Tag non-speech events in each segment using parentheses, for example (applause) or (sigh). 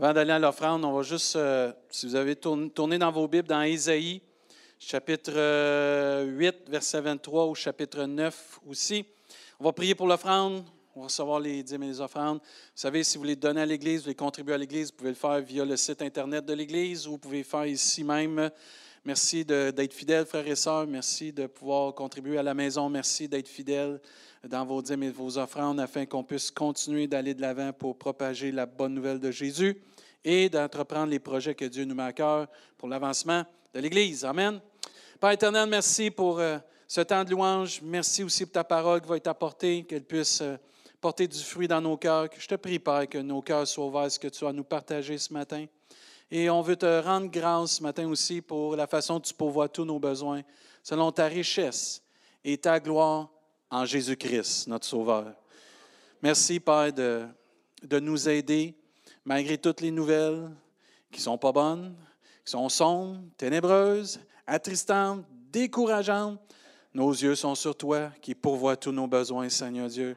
Avant d'aller à l'offrande, on va juste, euh, si vous avez tourné, dans vos Bibles, dans Ésaïe, chapitre 8, euh, verset 23, ou chapitre 9 aussi. On va prier pour l'offrande. On va recevoir les dîmes et les offrandes. Vous savez, si vous voulez donner à l'Église, vous voulez contribuer à l'Église, vous pouvez le faire via le site Internet de l'Église ou vous pouvez le faire ici même. Merci d'être fidèles, frères et sœurs. Merci de pouvoir contribuer à la maison. Merci d'être fidèles dans vos dîmes et vos offrandes afin qu'on puisse continuer d'aller de l'avant pour propager la bonne nouvelle de Jésus et d'entreprendre les projets que Dieu nous met à cœur pour l'avancement de l'Église. Amen. Père éternel, merci pour euh, ce temps de louange. Merci aussi pour ta parole qui va être apportée, qu'elle puisse euh, porter du fruit dans nos cœurs. Je te prie, Père, que nos cœurs soient ouverts à ce que tu as nous partager ce matin. Et on veut te rendre grâce ce matin aussi pour la façon dont tu pourvois tous nos besoins, selon ta richesse et ta gloire en Jésus-Christ, notre Sauveur. Merci, Père, de, de nous aider malgré toutes les nouvelles qui ne sont pas bonnes, qui sont sombres, ténébreuses, attristantes, décourageantes. Nos yeux sont sur toi qui pourvoit tous nos besoins, Seigneur Dieu.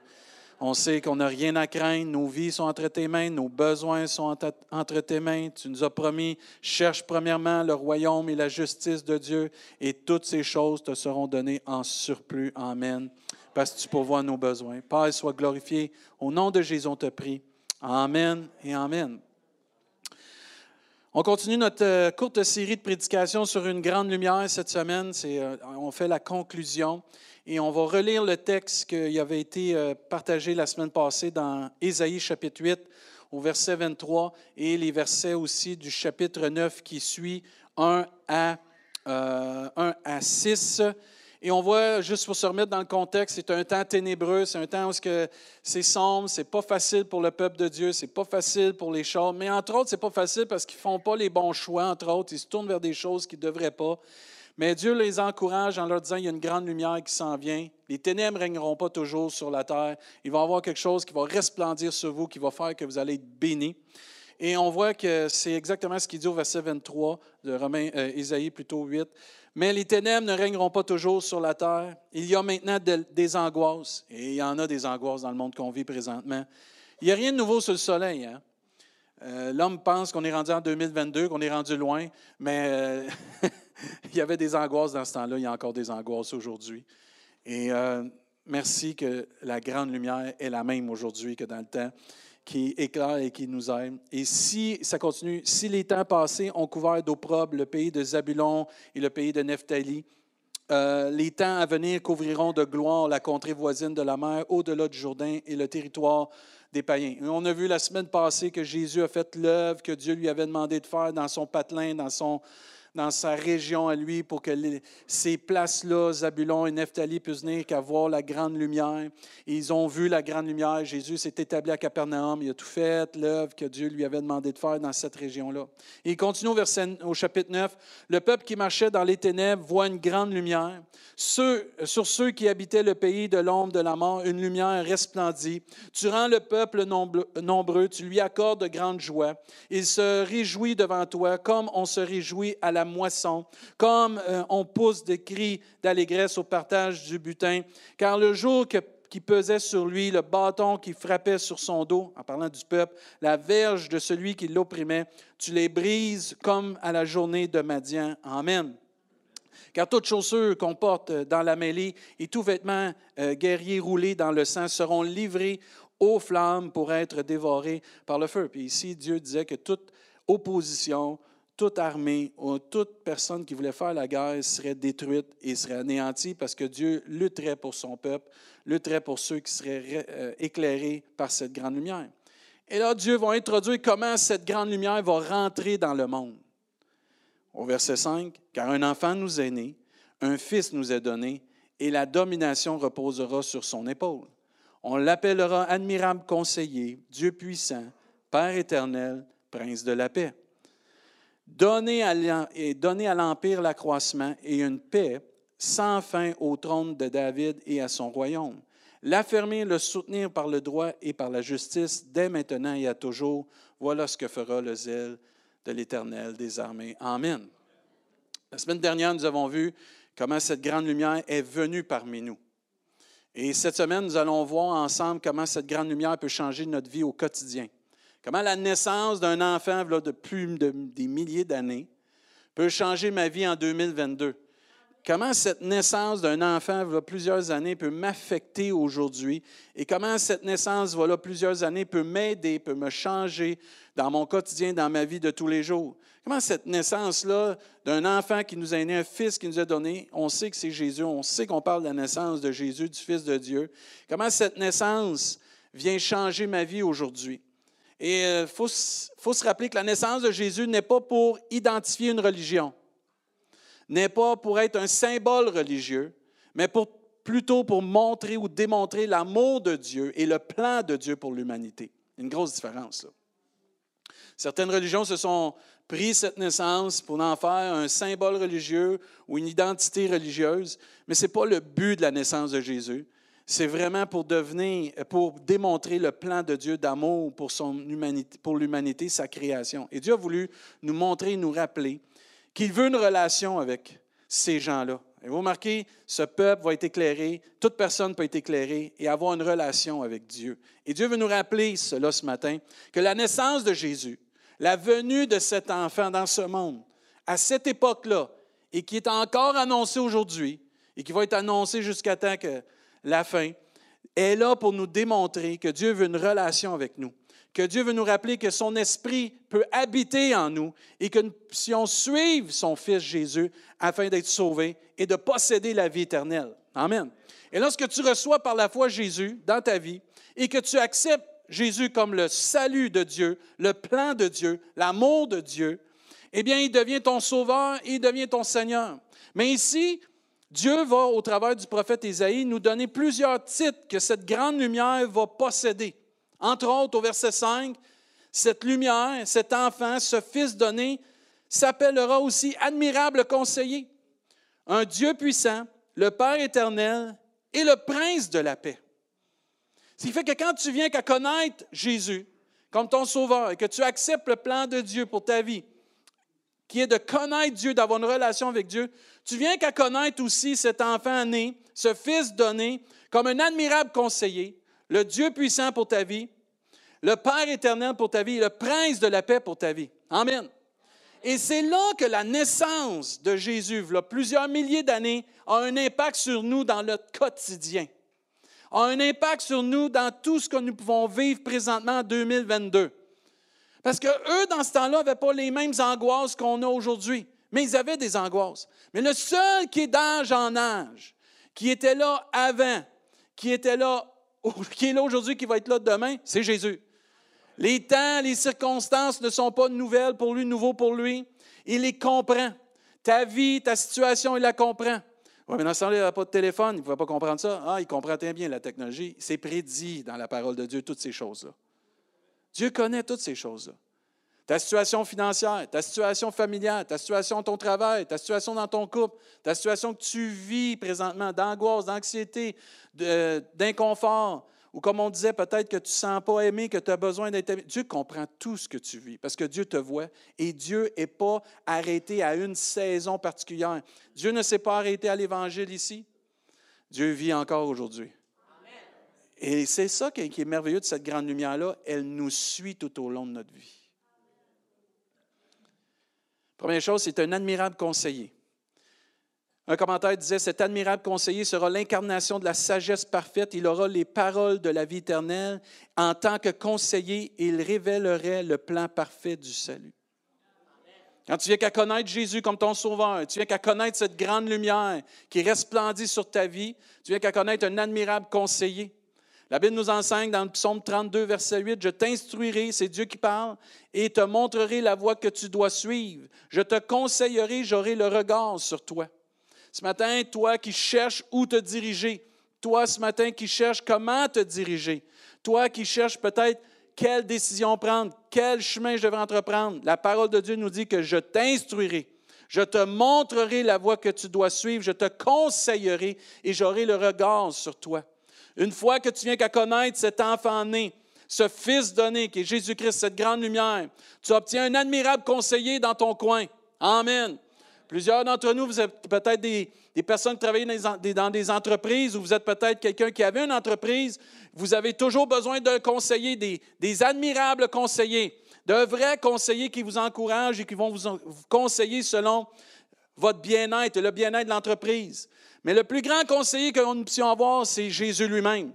On sait qu'on n'a rien à craindre. Nos vies sont entre tes mains. Nos besoins sont entre tes mains. Tu nous as promis, cherche premièrement le royaume et la justice de Dieu et toutes ces choses te seront données en surplus. Amen parce que tu pourvois nos besoins. Père, sois glorifié. Au nom de Jésus, on te prie. Amen et Amen. On continue notre euh, courte série de prédications sur une grande lumière cette semaine. Euh, on fait la conclusion et on va relire le texte qui avait été euh, partagé la semaine passée dans Ésaïe chapitre 8 au verset 23 et les versets aussi du chapitre 9 qui suit 1 à, 1 à 6. Et on voit, juste pour se remettre dans le contexte, c'est un temps ténébreux, c'est un temps où c'est sombre, c'est pas facile pour le peuple de Dieu, c'est pas facile pour les choses. Mais entre autres, c'est pas facile parce qu'ils font pas les bons choix, entre autres, ils se tournent vers des choses qu'ils devraient pas. Mais Dieu les encourage en leur disant il y a une grande lumière qui s'en vient. Les ténèbres ne régneront pas toujours sur la terre. Il va y avoir quelque chose qui va resplendir sur vous, qui va faire que vous allez être bénis. Et on voit que c'est exactement ce qu'il dit au verset 23 de Romain, euh, Isaïe plutôt 8. Mais les ténèbres ne régneront pas toujours sur la terre. Il y a maintenant des angoisses, et il y en a des angoisses dans le monde qu'on vit présentement. Il n'y a rien de nouveau sur le soleil. Hein? Euh, l'homme pense qu'on est rendu en 2022, qu'on est rendu loin, mais euh, (laughs) il y avait des angoisses dans ce temps-là, il y a encore des angoisses aujourd'hui. Et euh, merci que la grande lumière est la même aujourd'hui que dans le temps qui éclaire et qui nous aime. Et si, ça continue, si les temps passés ont couvert d'opprobre le pays de Zabulon et le pays de Nephtali, euh, les temps à venir couvriront de gloire la contrée voisine de la mer, au-delà du Jourdain et le territoire des païens. on a vu la semaine passée que Jésus a fait l'œuvre que Dieu lui avait demandé de faire dans son patelin, dans son, dans sa région à lui pour que ces places-là, Zabulon et Nephtali, puissent venir qu'à voir la grande lumière. ils ont vu la grande lumière. Jésus s'est établi à Capernaum. Il a tout fait, l'œuvre que Dieu lui avait demandé de faire dans cette région-là. il continue au, chapitre 9. Le peuple qui marchait dans les ténèbres voit une grande lumière. sur ceux qui habitaient le pays de l'ombre de la mort, une lumière resplendit. Tu rends le peuple nombreux, tu lui accordes de grandes joies. Il se réjouit devant toi comme on se réjouit à la moisson, comme euh, on pousse des cris d'allégresse au partage du butin, car le jour qui pesait sur lui, le bâton qui frappait sur son dos, en parlant du peuple, la verge de celui qui l'opprimait, tu les brises comme à la journée de Madian. Amen. Car toute chaussure qu'on porte dans la mêlée et tout vêtement euh, guerrier roulé dans le sang seront livrés aux flammes pour être dévorés par le feu. Puis ici, Dieu disait que toute opposition, toute armée ou toute personne qui voulait faire la guerre serait détruite et serait anéantie parce que Dieu lutterait pour son peuple, lutterait pour ceux qui seraient euh, éclairés par cette grande lumière. Et là, Dieu va introduire comment cette grande lumière va rentrer dans le monde. Au verset 5, car un enfant nous est né, un fils nous est donné, et la domination reposera sur son épaule. On l'appellera admirable conseiller, Dieu puissant, Père éternel, Prince de la paix. Donner à l'Empire l'accroissement et une paix sans fin au trône de David et à son royaume. L'affermir, le soutenir par le droit et par la justice dès maintenant et à toujours. Voilà ce que fera le zèle de l'Éternel des armées. Amen. La semaine dernière, nous avons vu comment cette grande lumière est venue parmi nous. Et cette semaine, nous allons voir ensemble comment cette grande lumière peut changer notre vie au quotidien Comment la naissance d'un enfant de plus de des milliers d'années peut changer ma vie en 2022. Comment cette naissance d'un enfant, il plusieurs années, peut m'affecter aujourd'hui? Et comment cette naissance, voilà plusieurs années, peut m'aider, peut me changer dans mon quotidien, dans ma vie de tous les jours? Comment cette naissance-là d'un enfant qui nous a né, un fils qui nous a donné, on sait que c'est Jésus, on sait qu'on parle de la naissance de Jésus, du Fils de Dieu. Comment cette naissance vient changer ma vie aujourd'hui? Et il euh, faut, se rappeler que la naissance de Jésus n'est pas pour identifier une religion n'est pas pour être un symbole religieux, mais plutôt pour montrer ou démontrer l'amour de Dieu et le plan de Dieu pour l'humanité. Une grosse différence. Certaines religions se sont pris cette naissance pour en faire un symbole religieux ou une identité religieuse, mais ce n'est pas le but de la naissance de Jésus. C'est vraiment pour devenir, pour démontrer le plan de Dieu d'amour pour, l'humanité, sa création. Et Dieu a voulu nous montrer, nous rappeler qu'il veut une relation avec ces gens-là. Et vous remarquez, ce peuple va être éclairé, toute personne peut être éclairée et avoir une relation avec Dieu. Et Dieu veut nous rappeler cela ce matin, que la naissance de Jésus, la venue de cet enfant dans ce monde, à cette époque-là, et qui est encore annoncée aujourd'hui, et qui va être annoncée jusqu'à temps que la fin, est là pour nous démontrer que Dieu veut une relation avec nous que Dieu veut nous rappeler que son esprit peut habiter en nous et que si on suive son Fils Jésus afin d'être sauvé et de posséder la vie éternelle. Amen. Et lorsque tu reçois par la foi Jésus dans ta vie et que tu acceptes Jésus comme le salut de Dieu, le plan de Dieu, l'amour de Dieu, eh bien, il devient ton sauveur et il devient ton Seigneur. Mais ici, Dieu va, au travers du prophète Isaïe, nous donner plusieurs titres que cette grande lumière va posséder. Entre autres, au verset 5, cette lumière, cet enfant, ce fils donné, s'appellera aussi admirable conseiller, un Dieu puissant, le Père éternel et le prince de la paix. Ce qui fait que quand tu viens qu'à connaître Jésus comme ton sauveur et que tu acceptes le plan de Dieu pour ta vie, qui est de connaître Dieu, d'avoir une relation avec Dieu, tu viens qu'à connaître aussi cet enfant né, ce fils donné, comme un admirable conseiller, le Dieu puissant pour ta vie, le Père éternel pour ta vie le Prince de la paix pour ta vie. Amen. Et c'est là que la naissance de Jésus, plusieurs milliers d'années, a un impact sur nous dans notre quotidien, a un impact sur nous dans tout ce que nous pouvons vivre présentement en 2022. Parce que eux, dans ce temps-là, n'avaient pas les mêmes angoisses qu'on a aujourd'hui, mais ils avaient des angoisses. Mais le seul qui est d'âge en âge, qui était là avant, qui était là (laughs) qui est là aujourd'hui, qui va être là demain, c'est Jésus. Les temps, les circonstances ne sont pas nouvelles pour lui, nouveaux pour lui. Il les comprend. Ta vie, ta situation, il la comprend. Oui, mais dans ce temps-là, il n'a pas de téléphone, il ne pouvait pas comprendre ça. Ah, il comprend très bien la technologie. C'est prédit dans la parole de Dieu, toutes ces choses-là. Dieu connaît toutes ces choses-là. Ta situation financière, ta situation familiale, ta situation dans ton travail, ta situation dans ton couple, ta situation que tu vis présentement d'angoisse, d'anxiété, d'inconfort, ou comme on disait, peut-être que tu ne sens pas aimé, que tu as besoin d'être aimé. Dieu comprend tout ce que tu vis parce que Dieu te voit et Dieu n'est pas arrêté à une saison particulière. Dieu ne s'est pas arrêté à l'Évangile ici. Dieu vit encore aujourd'hui. Et c'est ça qui est merveilleux de cette grande lumière-là. Elle nous suit tout au long de notre vie. Première chose, c'est un admirable conseiller. Un commentaire disait, cet admirable conseiller sera l'incarnation de la sagesse parfaite. Il aura les paroles de la vie éternelle. En tant que conseiller, il révélerait le plan parfait du salut. Quand tu viens qu'à connaître Jésus comme ton sauveur, tu viens qu'à connaître cette grande lumière qui resplendit sur ta vie, tu viens qu'à connaître un admirable conseiller. La Bible nous enseigne dans le psaume 32, verset 8, Je t'instruirai, c'est Dieu qui parle, et te montrerai la voie que tu dois suivre. Je te conseillerai, j'aurai le regard sur toi. Ce matin, toi qui cherches où te diriger, toi ce matin qui cherches comment te diriger, toi qui cherches peut-être quelle décision prendre, quel chemin je devrais entreprendre, la parole de Dieu nous dit que je t'instruirai. Je te montrerai la voie que tu dois suivre, je te conseillerai et j'aurai le regard sur toi. Une fois que tu viens qu'à connaître cet enfant né, ce Fils donné qui est Jésus-Christ, cette grande lumière, tu obtiens un admirable conseiller dans ton coin. Amen. Plusieurs d'entre nous, vous êtes peut-être des, personnes qui travaillent dans des, entreprises ou vous êtes peut-être quelqu'un qui avait une entreprise. Vous avez toujours besoin d'un conseiller, des, admirables conseillers, de vrais conseillers qui vous encouragent et qui vont vous, vous conseiller selon votre bien-être et le bien-être de l'entreprise. Mais le plus grand conseiller que nous puissions avoir, c'est Jésus lui-même.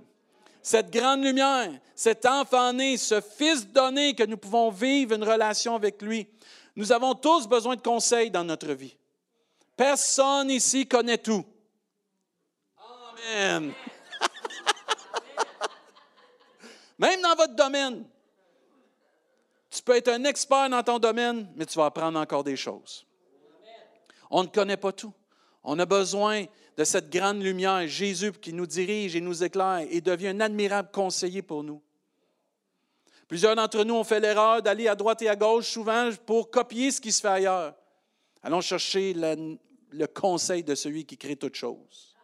Cette grande lumière, cet enfant né, ce fils donné que nous pouvons vivre une relation avec lui. Nous avons tous besoin de conseils dans notre vie. Personne ici connaît tout. Amen. (laughs) Même dans votre domaine. Tu peux être un expert dans ton domaine, mais tu vas apprendre encore des choses. On ne connaît pas tout. On a besoin de cette grande lumière, Jésus, qui nous dirige et nous éclaire et devient un admirable conseiller pour nous. Plusieurs d'entre nous ont fait l'erreur d'aller à droite et à gauche souvent pour copier ce qui se fait ailleurs. Allons chercher le conseil de celui qui crée toutes choses.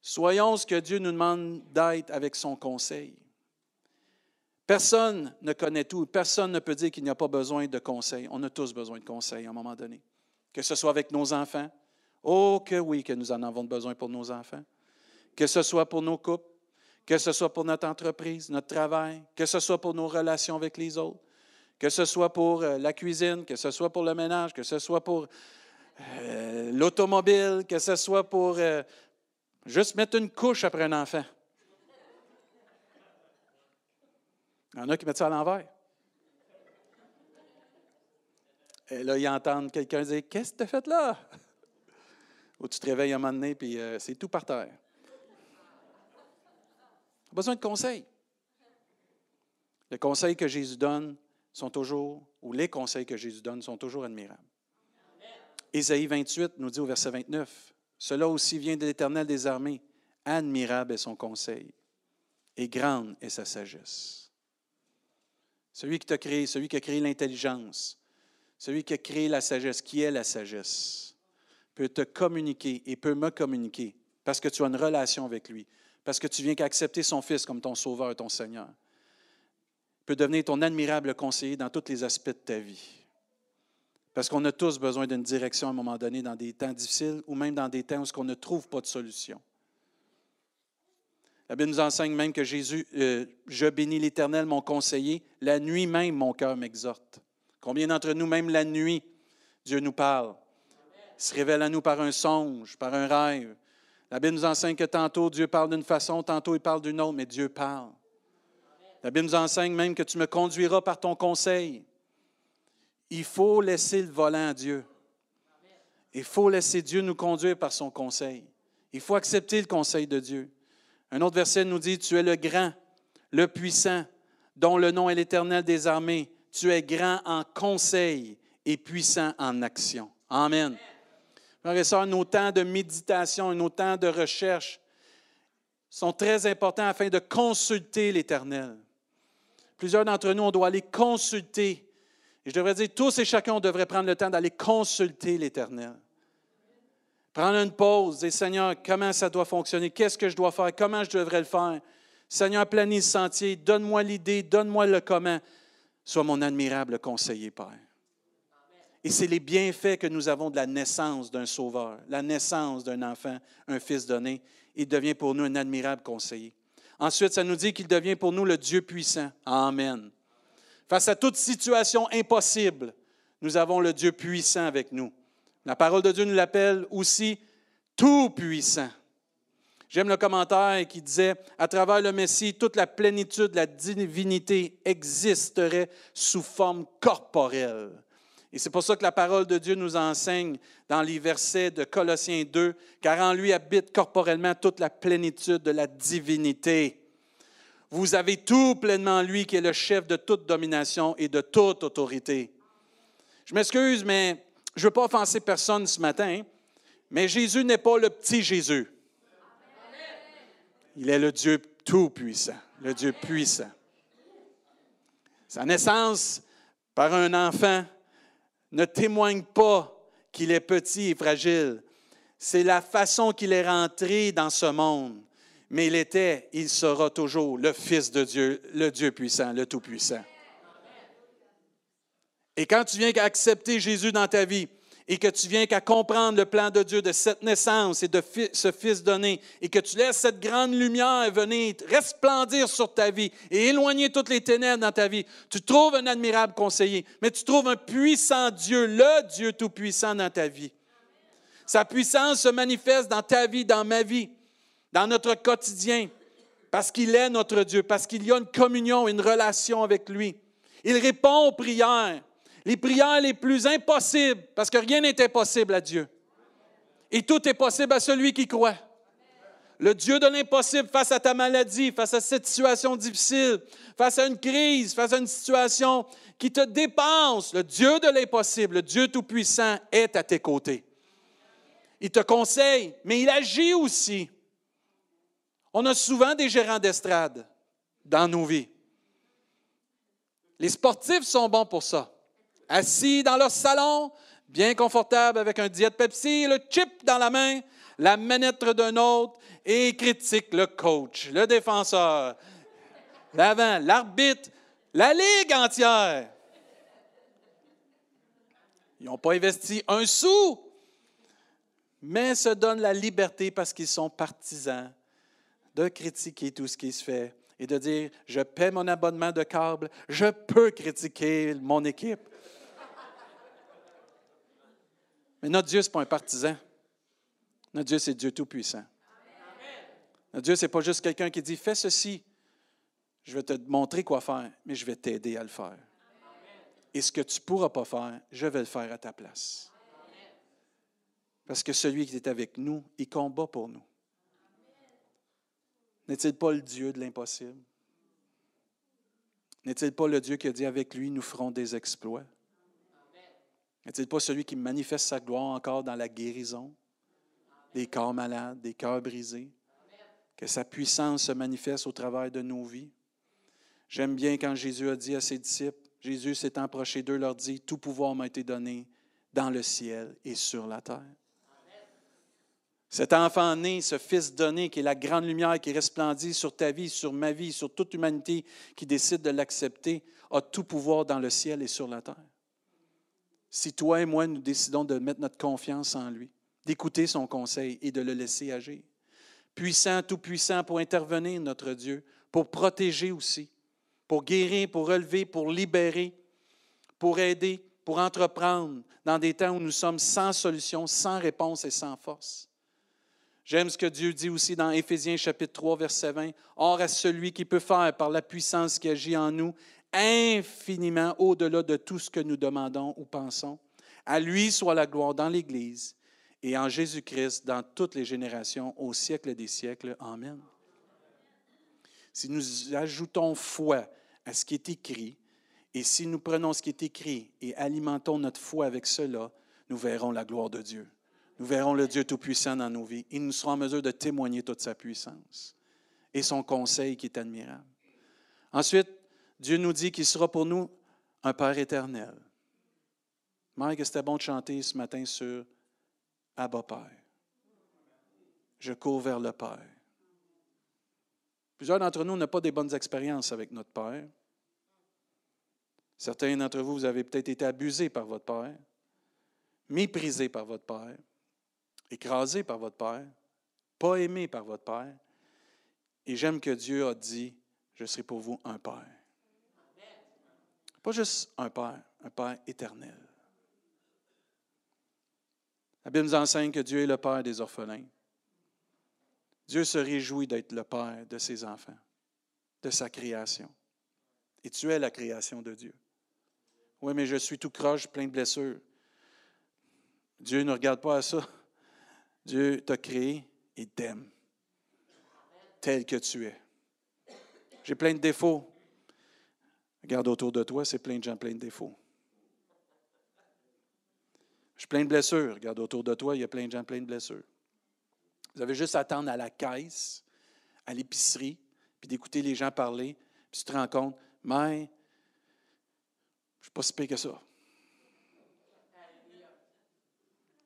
Soyons ce que Dieu nous demande d'être avec son conseil. Personne ne connaît tout. Personne ne peut dire qu'il n'y a pas besoin de conseil. On a tous besoin de conseils à un moment donné. Que ce soit avec nos enfants. Oh que oui, que nous en avons besoin pour nos enfants. Que ce soit pour nos couples. Que ce soit pour notre entreprise, notre travail. Que ce soit pour nos relations avec les autres. Que ce soit pour euh, la cuisine. Que ce soit pour le ménage. Que ce soit pour euh, l'automobile. Que ce soit pour euh, juste mettre une couche après un enfant. Il y en a qui mettent ça à l'envers. Et là, ils entendent quelqu'un dire Qu'est-ce que tu as fait là Ou tu te réveilles un moment donné, puis euh, c'est tout par terre. Tu as besoin de conseils. Les conseils que Jésus donne sont toujours, ou les conseils que Jésus donne sont toujours admirables. Ésaïe 28 nous dit au verset 29 Cela aussi vient de l'Éternel des armées. Admirable est son conseil, et grande est sa sagesse. Celui qui t'a créé, celui qui a créé l'intelligence, celui qui a créé la sagesse, qui est la sagesse, peut te communiquer et peut me communiquer parce que tu as une relation avec lui, parce que tu viens qu'accepter son Fils comme ton Sauveur et ton Seigneur. peut devenir ton admirable conseiller dans tous les aspects de ta vie. Parce qu'on a tous besoin d'une direction à un moment donné dans des temps difficiles ou même dans des temps où on ne trouve pas de solution. La Bible nous enseigne même que Jésus, euh, je bénis l'Éternel, mon conseiller, la nuit même, mon cœur m'exhorte. Combien d'entre nous, même la nuit, Dieu nous parle, se révèle à nous par un songe, par un rêve. La Bible nous enseigne que tantôt Dieu parle d'une façon, tantôt il parle d'une autre, mais Dieu parle. La Bible nous enseigne même que tu me conduiras par ton conseil. Il faut laisser le volant à Dieu. Il faut laisser Dieu nous conduire par son conseil. Il faut accepter le conseil de Dieu. Un autre verset nous dit, tu es le grand, le puissant, dont le nom est l'Éternel des armées. Tu es grand en conseil et puissant en action. Amen. Frères et sœurs, nos temps de méditation et nos temps de recherche sont très importants afin de consulter l'Éternel. Plusieurs d'entre nous, on doit aller consulter. Et je devrais dire, tous et chacun, on devrait prendre le temps d'aller consulter l'Éternel. Prendre une pause, dire Seigneur, comment ça doit fonctionner? Qu'est-ce que je dois faire? Comment je devrais le faire? Seigneur, planis le sentier, donne-moi l'idée, donne-moi le comment. Sois mon admirable conseiller, Père. Et c'est les bienfaits que nous avons de la naissance d'un sauveur, la naissance d'un enfant, un fils donné. Il devient pour nous un admirable conseiller. Ensuite, ça nous dit qu'il devient pour nous le Dieu puissant. Amen. Face à toute situation impossible, nous avons le Dieu puissant avec nous. La parole de Dieu nous l'appelle aussi tout-puissant. J'aime le commentaire qui disait, à travers le Messie, toute la plénitude de la divinité existerait sous forme corporelle. Et c'est pour ça que la parole de Dieu nous enseigne dans les versets de Colossiens 2, car en lui habite corporellement toute la plénitude de la divinité. Vous avez tout pleinement lui qui est le chef de toute domination et de toute autorité. Je m'excuse, mais je ne veux pas offenser personne ce matin, mais Jésus n'est pas le petit Jésus. Il est le Dieu tout-puissant, le Dieu puissant. Sa naissance par un enfant ne témoigne pas qu'il est petit et fragile. C'est la façon qu'il est rentré dans ce monde. Mais il était, il sera toujours le Fils de Dieu, le Dieu puissant, le Tout-Puissant. Et quand tu viens accepter Jésus dans ta vie et que tu viens qu'à comprendre le plan de Dieu de cette naissance et de ce Fils donné, et que tu laisses cette grande lumière venir resplendir sur ta vie et éloigner toutes les ténèbres dans ta vie, tu trouves un admirable conseiller, mais tu trouves un puissant Dieu, le Dieu Tout-Puissant dans ta vie. Sa puissance se manifeste dans ta vie, dans ma vie, dans notre quotidien, parce qu'il est notre Dieu, parce qu'il y a une communion, une relation avec lui. Il répond aux prières les prières les plus impossibles, parce que rien n'est impossible à Dieu. Et tout est possible à celui qui croit. Le Dieu de l'impossible face à ta maladie, face à cette situation difficile, face à une crise, face à une situation qui te dépense, le Dieu de l'impossible, le Dieu tout-puissant est à tes côtés. Il te conseille, mais il agit aussi. On a souvent des gérants d'estrade dans nos vies. Les sportifs sont bons pour ça assis dans leur salon, bien confortable avec un diète Pepsi, le chip dans la main, la manette d'un autre et critique le coach, le défenseur, l'avant, l'arbitre, la ligue entière. Ils n'ont pas investi un sou, mais se donnent la liberté parce qu'ils sont partisans de critiquer tout ce qui se fait et de dire, je paie mon abonnement de câble, je peux critiquer mon équipe. Mais notre Dieu, ce n'est pas un partisan. Notre Dieu, c'est Dieu Tout-Puissant. Notre Dieu, ce n'est pas juste quelqu'un qui dit Fais ceci, je vais te montrer quoi faire, mais je vais t'aider à le faire. Et ce que tu ne pourras pas faire, je vais le faire à ta place. Parce que celui qui est avec nous, il combat pour nous. N'est-il pas le Dieu de l'impossible? N'est-il pas le Dieu qui a dit avec lui, nous ferons des exploits? N'est-il pas celui qui manifeste sa gloire encore dans la guérison des corps malades, des cœurs brisés? Que sa puissance se manifeste au travers de nos vies. J'aime bien quand Jésus a dit à ses disciples, Jésus s'étant approché d'eux, leur dit, Tout pouvoir m'a été donné dans le ciel et sur la terre. Cet enfant né, ce fils donné, qui est la grande lumière qui resplendit sur ta vie, sur ma vie, sur toute humanité qui décide de l'accepter, a tout pouvoir dans le ciel et sur la terre si toi et moi, nous décidons de mettre notre confiance en lui, d'écouter son conseil et de le laisser agir. Puissant, tout puissant pour intervenir, notre Dieu, pour protéger aussi, pour guérir, pour relever, pour libérer, pour aider, pour entreprendre dans des temps où nous sommes sans solution, sans réponse et sans force. J'aime ce que Dieu dit aussi dans Éphésiens chapitre 3, verset 20. Or, à celui qui peut faire par la puissance qui agit en nous, infiniment au-delà de tout ce que nous demandons ou pensons. À lui soit la gloire dans l'Église et en Jésus-Christ dans toutes les générations, au siècle des siècles. Amen. Si nous ajoutons foi à ce qui est écrit, et si nous prenons ce qui est écrit et alimentons notre foi avec cela, nous verrons la gloire de Dieu. Nous verrons le Dieu Tout-Puissant dans nos vies. Il nous sera en mesure de témoigner toute sa puissance et son conseil qui est admirable. Ensuite, Dieu nous dit qu'il sera pour nous un Père éternel. Mike, c'était bon de chanter ce matin sur Abba Père? Je cours vers le Père. Plusieurs d'entre nous n'ont pas des bonnes expériences avec notre Père. Certains d'entre vous, vous avez peut-être été abusés par votre Père, méprisés par votre Père, écrasés par votre Père, pas aimés par votre Père. Et j'aime que Dieu a dit, je serai pour vous un Père. Pas juste un Père, un Père éternel. La Bible nous enseigne que Dieu est le Père des orphelins. Dieu se réjouit d'être le Père de ses enfants, de sa création. Et tu es la création de Dieu. Oui, mais je suis tout croche, plein de blessures. Dieu ne regarde pas à ça. Dieu t'a créé et t'aime tel que tu es. J'ai plein de défauts. Regarde autour de toi, c'est plein de gens plein de défauts. Je suis plein de blessures. Regarde autour de toi, il y a plein de gens plein de blessures. Vous avez juste à attendre à la caisse, à l'épicerie, puis d'écouter les gens parler, puis tu te rends compte, mais je ne suis pas si pire que ça.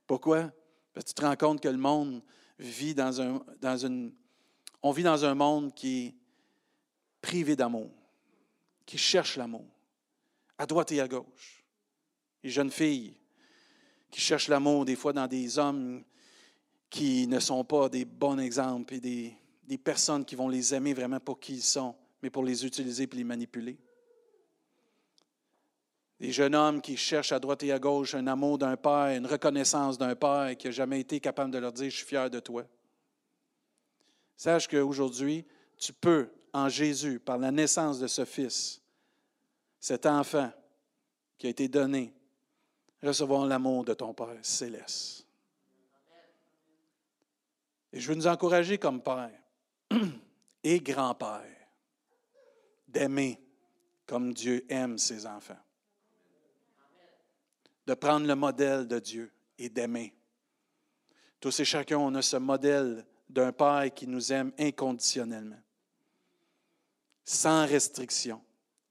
Pourquoi? Parce que tu te rends compte que le monde vit dans un, dans une. On vit dans un monde qui est privé d'amour qui cherchent l'amour, à droite et à gauche. Les jeunes filles qui cherchent l'amour des fois dans des hommes qui ne sont pas des bons exemples et des, des personnes qui vont les aimer vraiment pour qui ils sont, mais pour les utiliser et les manipuler. Des jeunes hommes qui cherchent à droite et à gauche un amour d'un père, une reconnaissance d'un père qui n'a jamais été capable de leur dire Je suis fier de toi. Sache qu'aujourd'hui, tu peux, en Jésus, par la naissance de ce Fils, cet enfant qui a été donné, recevoir l'amour de ton Père céleste. Et je veux nous encourager comme Père (clears throat) et grand-père d'aimer comme Dieu aime ses enfants de prendre le modèle de Dieu et d'aimer. Tous et chacun, on a ce modèle d'un Père qui nous aime inconditionnellement, sans restriction,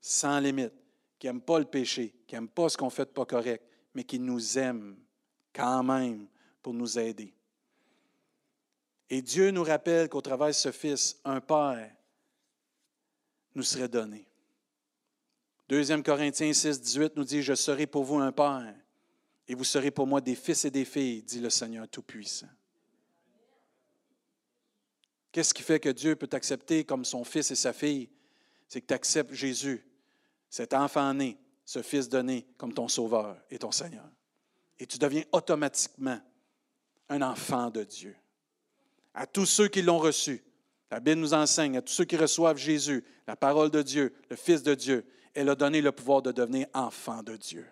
sans limite, qui n'aime pas le péché, qui n'aime pas ce qu'on fait de pas correct, mais qui nous aime quand même pour nous aider. Et Dieu nous rappelle qu'au travers de ce Fils, un Père nous serait donné. 2 Corinthiens 6, 18 nous dit, Je serai pour vous un Père, et vous serez pour moi des fils et des filles, dit le Seigneur Tout-Puissant. Qu'est-ce qui fait que Dieu peut t'accepter comme son fils et sa fille? C'est que tu acceptes Jésus, cet enfant né, ce fils donné, comme ton sauveur et ton Seigneur. Et tu deviens automatiquement un enfant de Dieu. À tous ceux qui l'ont reçu, la Bible nous enseigne, à tous ceux qui reçoivent Jésus, la parole de Dieu, le Fils de Dieu, elle a donné le pouvoir de devenir enfant de Dieu.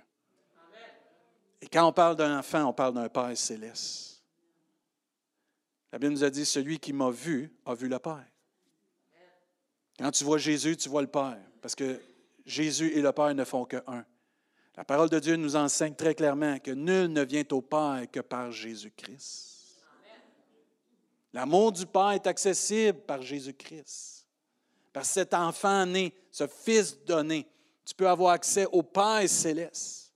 Et quand on parle d'un enfant, on parle d'un Père céleste. La Bible nous a dit, celui qui m'a vu a vu le Père. Quand tu vois Jésus, tu vois le Père, parce que Jésus et le Père ne font que un. La parole de Dieu nous enseigne très clairement que nul ne vient au Père que par Jésus-Christ. L'amour du Père est accessible par Jésus-Christ. Par cet enfant né, ce fils donné, tu peux avoir accès au Père céleste.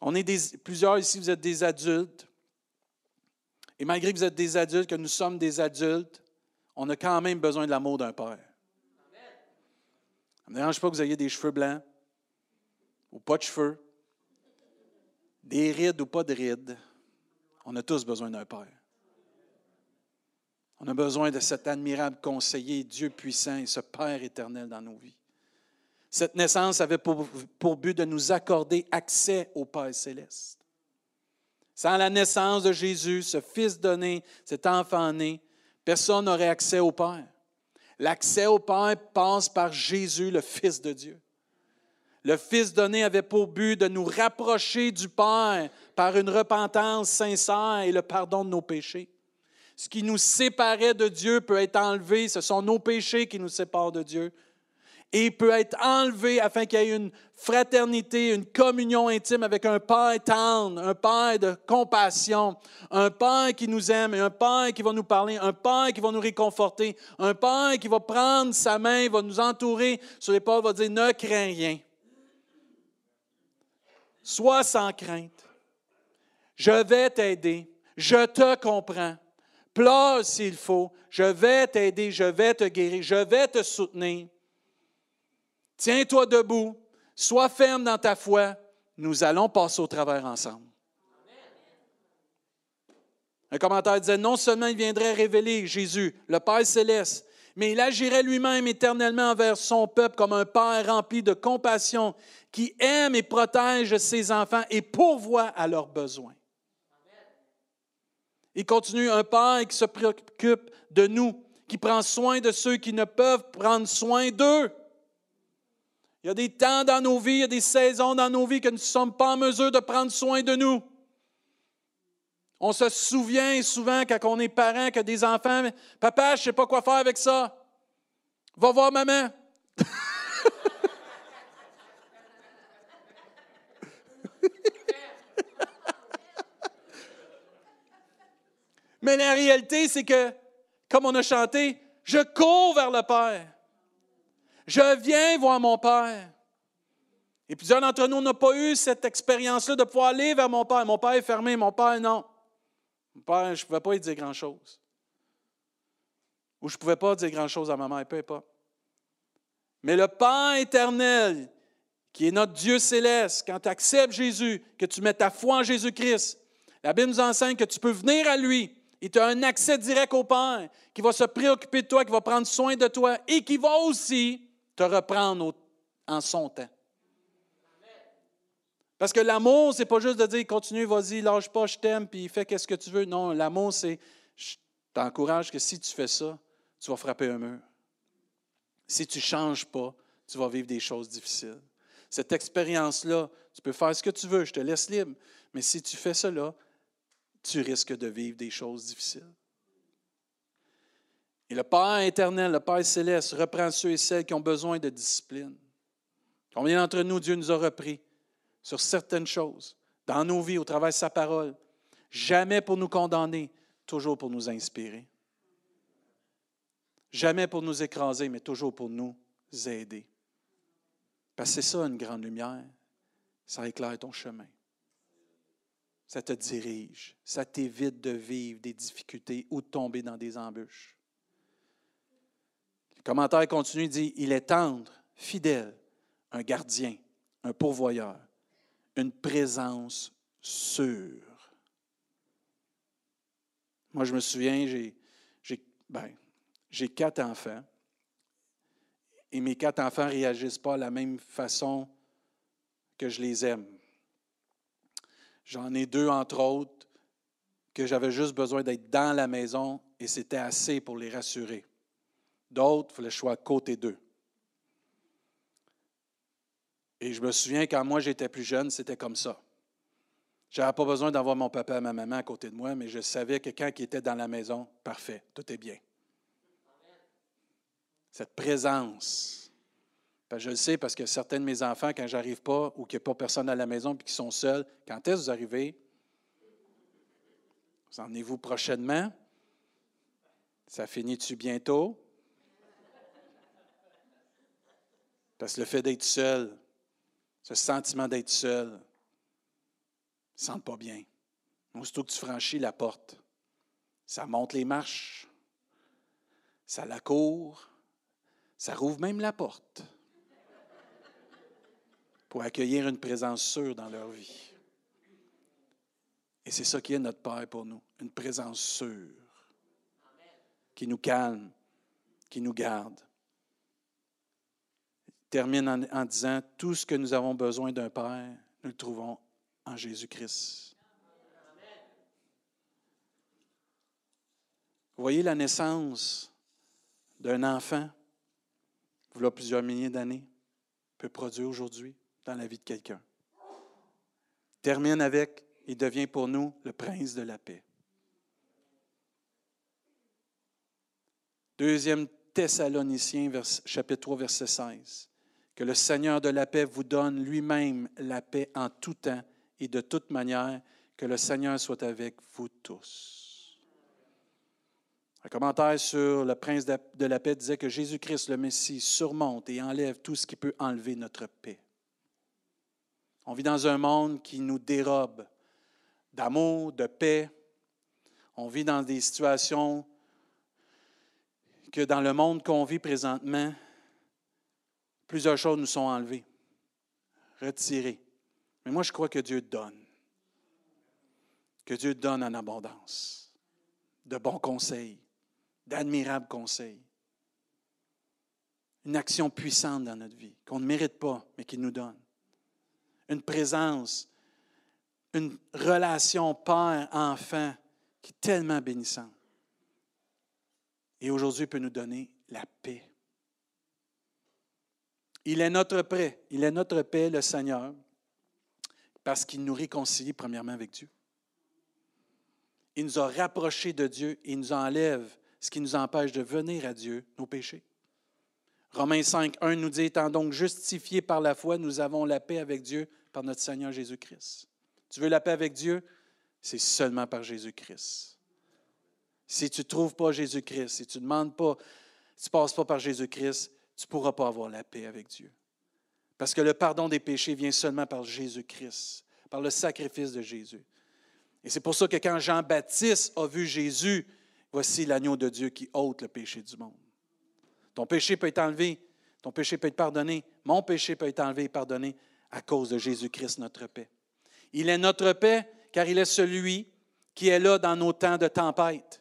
On est plusieurs ici, vous êtes des adultes. Et malgré que vous êtes des adultes, que nous sommes des adultes, on a quand même besoin de l'amour d'un père. Ne me dérange pas que vous ayez des cheveux blancs ou pas de cheveux, des rides ou pas de rides. On a tous besoin d'un père. On a besoin de cet admirable conseiller, Dieu puissant et ce Père éternel dans nos vies. Cette naissance avait pour, but de nous accorder accès au Père céleste. Sans la naissance de Jésus, ce Fils donné, cet enfant né, personne n'aurait accès au Père. L'accès au Père passe par Jésus, le Fils de Dieu. Le Fils donné avait pour but de nous rapprocher du Père par une repentance sincère et le pardon de nos péchés. Ce qui nous séparait de Dieu peut être enlevé. Ce sont nos péchés qui nous séparent de Dieu. Et peut être enlevé afin qu'il y ait une fraternité, une communion intime avec un Père tendre, un Père de compassion, un Père qui nous aime et un Père qui va nous parler, un Père qui va nous réconforter, un Père qui va prendre sa main, va nous entourer sur pas, va dire Ne crains rien. Sois sans crainte. Je vais t'aider. Je te comprends. Pleure s'il faut. Je vais t'aider, je vais te guérir, je vais te soutenir. Tiens-toi debout, sois ferme dans ta foi. Nous allons passer au travers ensemble. Un commentaire disait, non seulement il viendrait révéler Jésus, le Père céleste, mais il agirait lui-même éternellement envers son peuple comme un Père rempli de compassion qui aime et protège ses enfants et pourvoit à leurs besoins. Il continue, un Père qui se préoccupe de nous, qui prend soin de ceux qui ne peuvent prendre soin d'eux. Il y a des temps dans nos vies, il y a des saisons dans nos vies que nous ne sommes pas en mesure de prendre soin de nous. On se souvient souvent quand on est parent que des enfants, papa, je ne sais pas quoi faire avec ça. Va voir maman. (laughs) Mais la réalité, c'est que, comme on a chanté, je cours vers le Père. Je viens voir mon Père. Et plusieurs d'entre nous n'ont pas eu cette expérience-là de pouvoir aller vers mon Père. Mon Père est fermé, mon Père, non. Mon Père, je ne pouvais pas lui dire grand-chose. Ou je ne pouvais pas dire grand-chose à ma mère, peu importe. Mais le Père éternel, qui est notre Dieu céleste, quand tu acceptes Jésus, que tu mets ta foi en Jésus-Christ, la Bible nous enseigne que tu peux venir à lui. Il a un accès direct au Père, qui va se préoccuper de toi, qui va prendre soin de toi et qui va aussi te reprendre en son temps. Parce que l'amour, c'est pas juste de dire continue, vas-y, lâche pas, je t'aime, puis fais qu'est-ce que tu veux. Non, l'amour, c'est je t'encourage que si tu fais ça, tu vas frapper un mur. Si tu ne changes pas, tu vas vivre des choses difficiles. Cette expérience-là, tu peux faire ce que tu veux, je te laisse libre. Mais si tu fais cela, tu risques de vivre des choses difficiles. Et le Père éternel, le Père céleste, reprend ceux et celles qui ont besoin de discipline. Combien d'entre nous, Dieu nous a repris sur certaines choses, dans nos vies, au travers de sa parole, jamais pour nous condamner, toujours pour nous inspirer. Jamais pour nous écraser, mais toujours pour nous aider. Parce que c'est ça une grande lumière. Ça éclaire ton chemin. Ça te dirige. Ça t'évite de vivre des difficultés ou de tomber dans des embûches. Le commentaire continue, dit, il est tendre, fidèle, un gardien, un pourvoyeur, une présence sûre. Moi, je me souviens, j'ai ben, quatre enfants et mes quatre enfants ne réagissent pas de la même façon que je les aime. J'en ai deux, entre autres, que j'avais juste besoin d'être dans la maison et c'était assez pour les rassurer. D'autres, il fallait que je sois à côté d'eux. Et je me souviens, quand moi j'étais plus jeune, c'était comme ça. Je n'avais pas besoin d'avoir mon papa et ma maman à côté de moi, mais je savais que quand ils étaient dans la maison, parfait, tout est bien. Cette présence. je le sais parce que certains de mes enfants, quand j'arrive pas ou qu'il n'y a pas personne à la maison et qu'ils sont seuls, quand est-ce que vous arrivez? Vous en vous prochainement? Ça finit-tu bientôt? Parce que le fait d'être seul, ce sentiment d'être seul, ne sent pas bien. Aussitôt que tu franchis la porte, ça monte les marches, ça la court, ça rouvre même la porte pour accueillir une présence sûre dans leur vie. Et c'est ça qui est notre Père pour nous, une présence sûre, qui nous calme, qui nous garde termine en, disant, tout ce que nous avons besoin d'un Père, nous le trouvons en Jésus-Christ. Voyez la naissance d'un enfant, voilà plusieurs milliers d'années, peut produire aujourd'hui dans la vie de quelqu'un. Termine avec, il devient pour nous le prince de la paix. Deuxième Thessaloniciens, chapitre 3, verset 16. Que le Seigneur de la paix vous donne lui-même la paix en tout temps et de toute manière. Que le Seigneur soit avec vous tous. Un commentaire sur le prince de la paix disait que Jésus-Christ, le Messie, surmonte et enlève tout ce qui peut enlever notre paix. On vit dans un monde qui nous dérobe d'amour, de paix. On vit dans des situations que dans le monde qu'on vit présentement, plusieurs choses nous sont enlevées, retirées. Mais moi, je crois que Dieu donne. Que Dieu donne en abondance. De bons conseils, d'admirables conseils. Une action puissante dans notre vie, qu'on ne mérite pas, mais qu'il nous donne. Une présence, une relation père-enfant qui est tellement bénissante. Et aujourd'hui peut nous donner la paix. Il est notre paix. Il est notre paix, le Seigneur, parce qu'il nous réconcilie premièrement avec Dieu. Il nous a rapprochés de Dieu et il nous enlève ce qui nous empêche de venir à Dieu, nos péchés. Romains 5, 1 nous dit, étant donc justifiés par la foi, nous avons la paix avec Dieu par notre Seigneur Jésus-Christ. Tu veux la paix avec Dieu? C'est seulement par Jésus-Christ. Si tu ne trouves pas Jésus-Christ, si tu ne demandes pas, si tu ne passes pas par Jésus-Christ, tu ne pourras pas avoir la paix avec Dieu. Parce que le pardon des péchés vient seulement par Jésus-Christ, par le sacrifice de Jésus. Et c'est pour ça que quand Jean-Baptiste a vu Jésus, voici l'agneau de Dieu qui ôte le péché du monde. Ton péché peut être enlevé Ton péché peut être pardonné. Mon péché peut être enlevé et pardonné à cause de Jésus-Christ, notre paix. Il est notre paix car il est celui qui est là dans nos temps de tempête.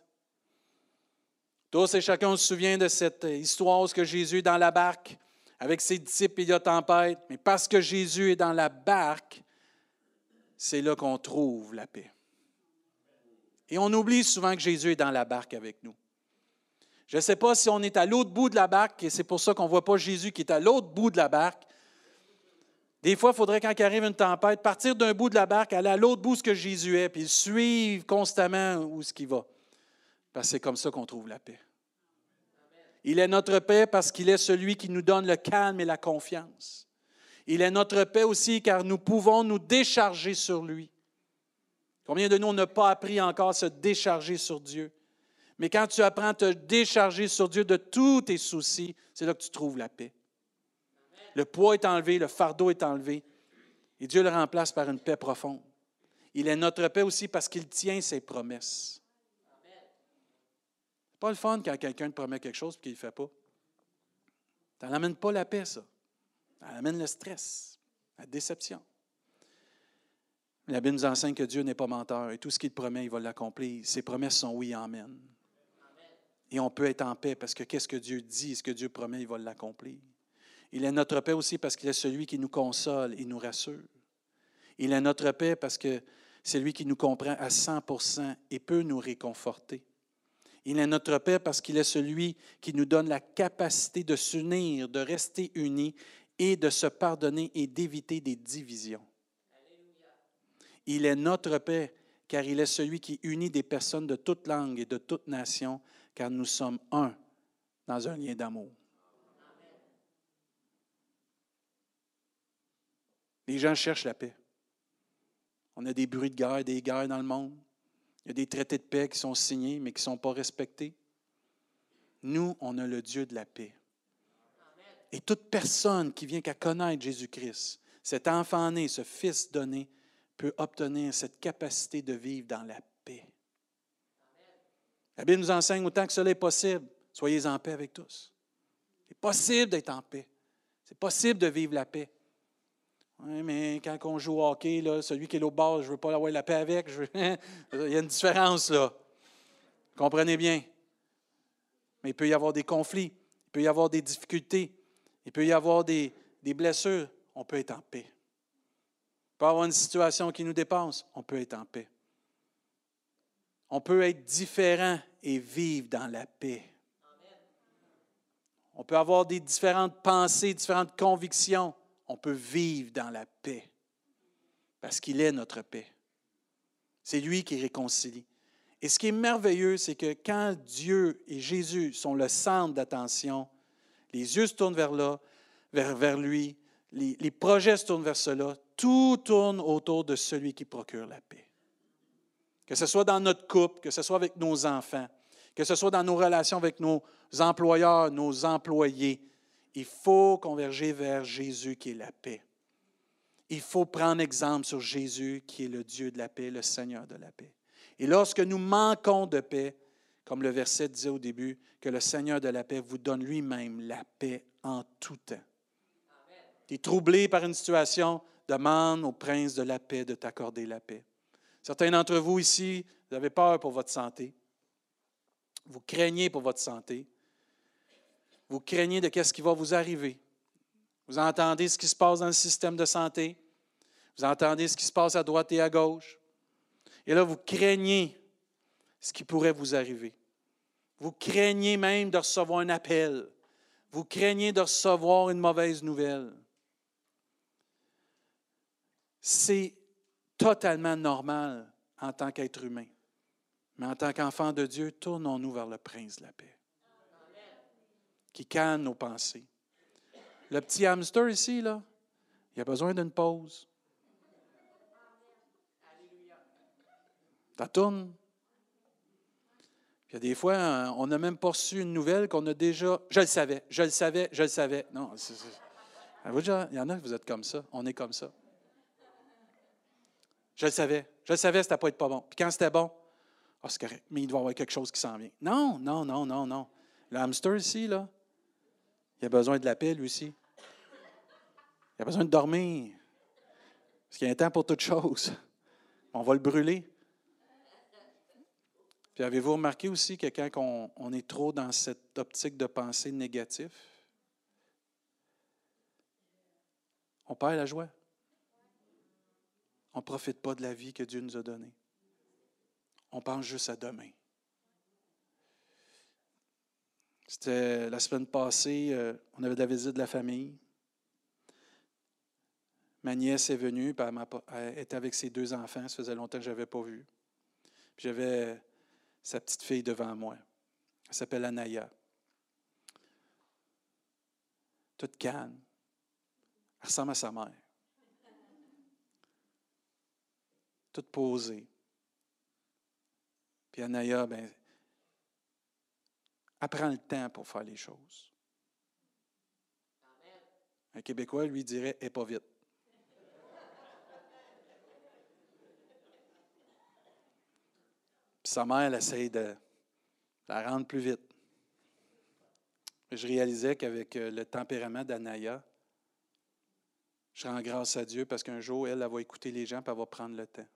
Tous et chacun se souvient de cette histoire où Jésus est dans la barque avec ses disciples, il y a tempête, mais parce que Jésus est dans la barque, c'est là qu'on trouve la paix. Et on oublie souvent que Jésus est dans la barque avec nous. Je ne sais pas si on est à l'autre bout de la barque, et c'est pour ça qu'on ne voit pas Jésus qui est à l'autre bout de la barque. Des fois, il faudrait, quand il arrive une tempête, partir d'un bout de la barque, aller à l'autre bout ce que Jésus est, puis suivre constamment où ce qu'il va. Parce que c'est comme ça qu'on trouve la paix. Il est notre paix parce qu'il est celui qui nous donne le calme et la confiance. Il est notre paix aussi car nous pouvons nous décharger sur lui. Combien de nous n'ont pas appris encore à se décharger sur Dieu? Mais quand tu apprends à te décharger sur Dieu de tous tes soucis, c'est là que tu trouves la paix. Le poids est enlevé, le fardeau est enlevé, et Dieu le remplace par une paix profonde. Il est notre paix aussi parce qu'il tient ses promesses. Pas le fun quand quelqu'un te promet quelque chose et qu'il ne le fait pas. Ça n'amène pas la paix, ça. Ça amène le stress, la déception. La Bible nous enseigne que Dieu n'est pas menteur et tout ce qu'il promet, il va l'accomplir. Ses promesses sont oui, amen. Et on peut être en paix parce que qu'est-ce que Dieu dit, ce que Dieu promet, il va l'accomplir. Il est notre paix aussi parce qu'il est celui qui nous console et nous rassure. Il est notre paix parce que c'est lui qui nous comprend à 100% et peut nous réconforter. Il est notre paix parce qu'il est celui qui nous donne la capacité de s'unir, de rester unis et de se pardonner et d'éviter des divisions. Il est notre paix, car il est celui qui unit des personnes de toute langue et de toute nation, car nous sommes un dans un lien d'amour. Les gens cherchent la paix. On a des bruits de guerre, des guerres dans le monde. Il y a des traités de paix qui sont signés, mais qui ne sont pas respectés. Nous, on a le Dieu de la paix. Et toute personne qui vient qu'à connaître Jésus-Christ, cet enfant né, ce fils donné, peut obtenir cette capacité de vivre dans la paix. La Bible nous enseigne autant que cela est possible, soyez en paix avec tous. C'est possible d'être en paix. C'est possible de vivre la paix. Oui, mais quand on joue au hockey, celui qui est au bas, je ne veux pas avoir la paix avec. (laughs) il y a une différence là. Comprenez bien. Mais il peut y avoir des conflits, il peut y avoir des difficultés, il peut y avoir des, blessures. On peut être en paix peut avoir une situation qui nous dépasse, on peut être en paix. On peut être différent et vivre dans la paix. On peut avoir des différentes pensées, différentes convictions. On peut vivre dans la paix parce qu'il est notre paix. C'est lui qui réconcilie. Et ce qui est merveilleux, c'est que quand Dieu et Jésus sont le centre d'attention, les yeux se tournent vers là, vers, lui, les projets se tournent vers cela, tout tourne autour de celui qui procure la paix. Que ce soit dans notre couple, que ce soit avec nos enfants, que ce soit dans nos relations avec nos employeurs, nos employés, il faut converger vers Jésus qui est la paix. Il faut prendre exemple sur Jésus qui est le Dieu de la paix, le Seigneur de la paix. Et lorsque nous manquons de paix, comme le verset disait au début, que le Seigneur de la paix vous donne lui-même la paix en tout temps. Tu es troublé par une situation, demande au prince de la paix de t'accorder la paix. Certains d'entre vous ici, vous avez peur pour votre santé. Vous craignez pour votre santé. Vous craignez de qu'est-ce qui va vous arriver. Vous entendez ce qui se passe dans le système de santé. Vous entendez ce qui se passe à droite et à gauche. Et là, vous craignez ce qui pourrait vous arriver. Vous craignez même de recevoir un appel. Vous craignez de recevoir une mauvaise nouvelle c'est totalement normal en tant qu'être humain. Mais en tant qu'enfant de Dieu, tournons-nous vers le prince de la paix, qui calme nos pensées. Le petit hamster ici, là, il a besoin d'une pause. Ça tourne. Il y a des fois, on n'a même pas reçu une nouvelle qu'on a déjà. Je le savais, je le savais, je le savais. Non, il y en a que vous êtes comme ça. On est comme ça. Je le savais. Je le savais, c'était pas être pas bon. Puis quand c'était bon, ah, c'est correct, mais il doit y avoir quelque chose qui s'en vient. Non, non, non, non, non. Le hamster ici, là, Il a besoin de la paix, lui aussi. Il a besoin de dormir. Parce qu'il y a un temps pour toute chose. On va le brûler. Puis avez-vous remarqué aussi que quand on, est trop dans cette optique de pensée négative, on perd la joie? On ne profite pas de la vie que Dieu nous a donnée. On pense juste à demain. C'était la semaine passée, euh, on avait de la visite de la famille. Ma nièce est venue, elle, était avec ses deux enfants. Ça faisait longtemps que je n'avais pas vu. j'avais sa petite fille devant moi. Elle s'appelle Anaya. Toute calme. Elle ressemble à sa mère. Toute posée. Puis Anaya, ben, apprend le temps pour faire les choses. Un Québécois lui dirait, et pas vite. sa mère, elle essaye de la rendre plus vite. Je réalisais qu'avec euh, le tempérament d'Anaya, je rends grâce à Dieu parce qu'un jour, elle, elle va écouter les gens et elle va prendre le temps.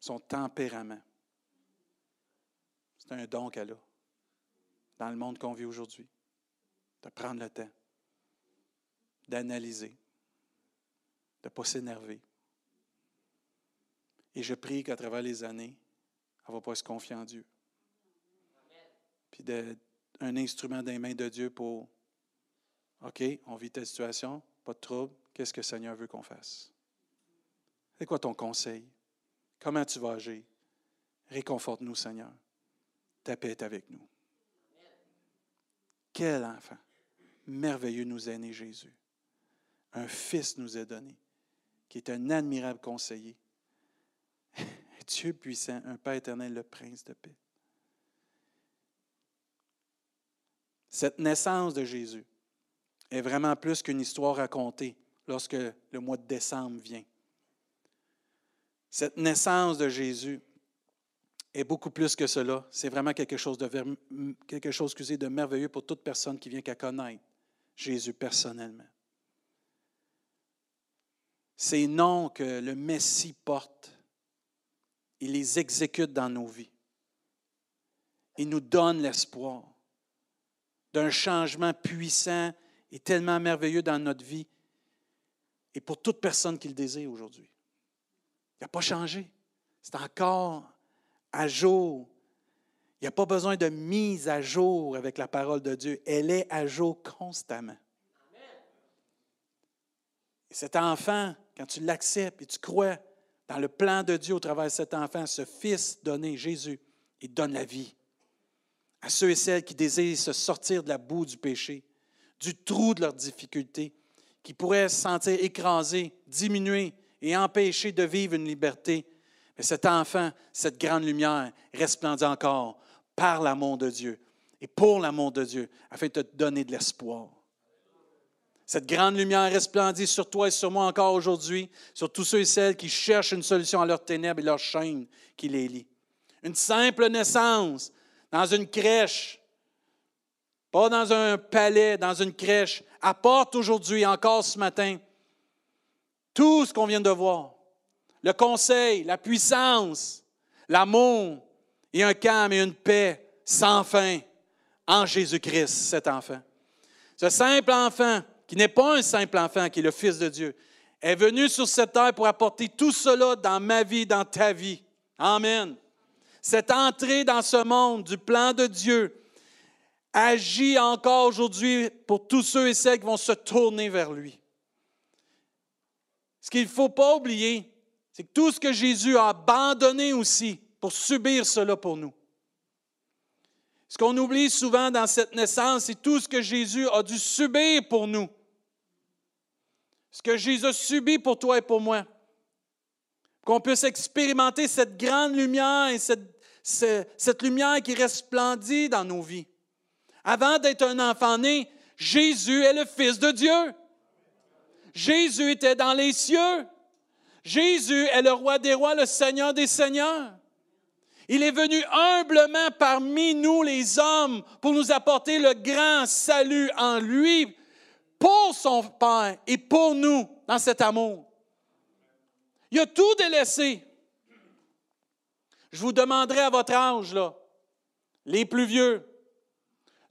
Son tempérament. C'est un don qu'elle a dans le monde qu'on vit aujourd'hui. De prendre le temps, d'analyser, de ne pas s'énerver, et je prie qu'à travers les années, elle ne va pas se confier en Dieu. Puis d'être un instrument les mains de Dieu pour OK, on vit telle situation, pas de trouble, qu'est-ce que le Seigneur veut qu'on fasse? C'est quoi ton conseil? Comment tu vas agir? Réconforte-nous, Seigneur. Ta paix est avec nous. Quel enfant! Merveilleux nous est né Jésus. Un fils nous est donné, qui est un admirable conseiller, (laughs) Dieu puissant, un Père éternel, le prince de paix. Cette naissance de Jésus est vraiment plus qu'une histoire racontée lorsque le mois de décembre vient. Cette naissance de Jésus est beaucoup plus que cela. C'est vraiment quelque chose, de, quelque chose de merveilleux pour toute personne qui vient qu'à connaître Jésus personnellement. Ces noms que le Messie porte il les exécute dans nos vies. Il nous donne l'espoir d'un changement puissant et tellement merveilleux dans notre vie et pour toute personne qui le désire aujourd'hui. Il n'a pas changé. C'est encore à jour. Il n'y a pas besoin de mise à jour avec la parole de Dieu. Elle est à jour constamment. Et cet enfant, quand tu l'acceptes et tu crois, dans le plan de Dieu au travers de cet enfant, ce Fils donné, Jésus, il donne la vie à ceux et celles qui désirent se sortir de la boue du péché, du trou de leurs difficultés, qui pourraient se sentir écrasés, diminués et empêchés de vivre une liberté. Mais cet enfant, cette grande lumière, resplendit encore par l'amour de Dieu et pour l'amour de Dieu, afin de te donner de l'espoir. Cette grande lumière resplendit sur toi et sur moi encore aujourd'hui, sur tous ceux et celles qui cherchent une solution à leurs ténèbres et leurs chaînes qui les lient. Une simple naissance dans une crèche, pas dans un palais, dans une crèche, apporte aujourd'hui, encore ce matin, tout ce qu'on vient de voir. Le conseil, la puissance, l'amour et un calme et une paix sans fin en Jésus-Christ, cet enfant. Ce simple enfant qui n'est pas un simple enfant, qui est le Fils de Dieu, est venu sur cette terre pour apporter tout cela dans ma vie, dans ta vie. Amen. Cette entrée dans ce monde du plan de Dieu agit encore aujourd'hui pour tous ceux et celles qui vont se tourner vers lui. Ce qu'il ne faut pas oublier, c'est que tout ce que Jésus a abandonné aussi pour subir cela pour nous. Ce qu'on oublie souvent dans cette naissance, c'est tout ce que Jésus a dû subir pour nous ce que Jésus a subi pour toi et pour moi. Qu'on puisse expérimenter cette grande lumière et cette, cette, lumière qui resplendit dans nos vies. Avant d'être un enfant né, Jésus est le Fils de Dieu. Jésus était dans les cieux. Jésus est le roi des rois, le Seigneur des seigneurs. Il est venu humblement parmi nous les hommes pour nous apporter le grand salut en lui, pour son Père et pour nous dans cet amour. Il a tout délaissé. Je vous demanderai à votre âge, là, les plus vieux,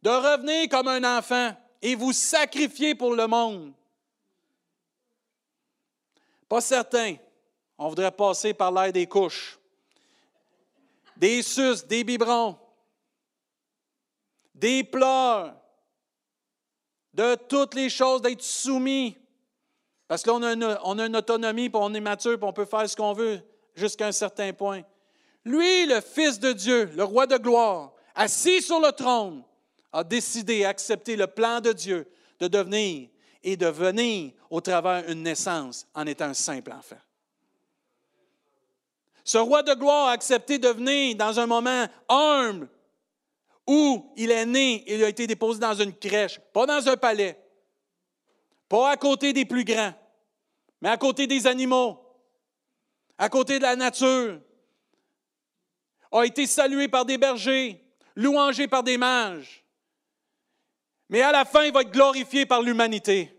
de revenir comme un enfant et vous sacrifier pour le monde. Pas certain. On voudrait passer par l'air des couches, des suces, des biberons, des pleurs, de toutes les choses, d'être soumis. Parce que on a une, autonomie, puis on est mature, puis on peut faire ce qu'on veut jusqu'à un certain point. Lui, le Fils de Dieu, le roi de gloire, assis sur le trône, a décidé, accepter le plan de Dieu de devenir et de venir au travers une naissance en étant un simple enfant. Ce roi de gloire a accepté de venir dans un moment humble où il est né il a été déposé dans une crèche, pas dans un palais, pas à côté des plus grands, mais à côté des animaux, à côté de la nature, a été salué par des bergers, louangé par des mages. Mais à la fin, il va être glorifié par l'humanité.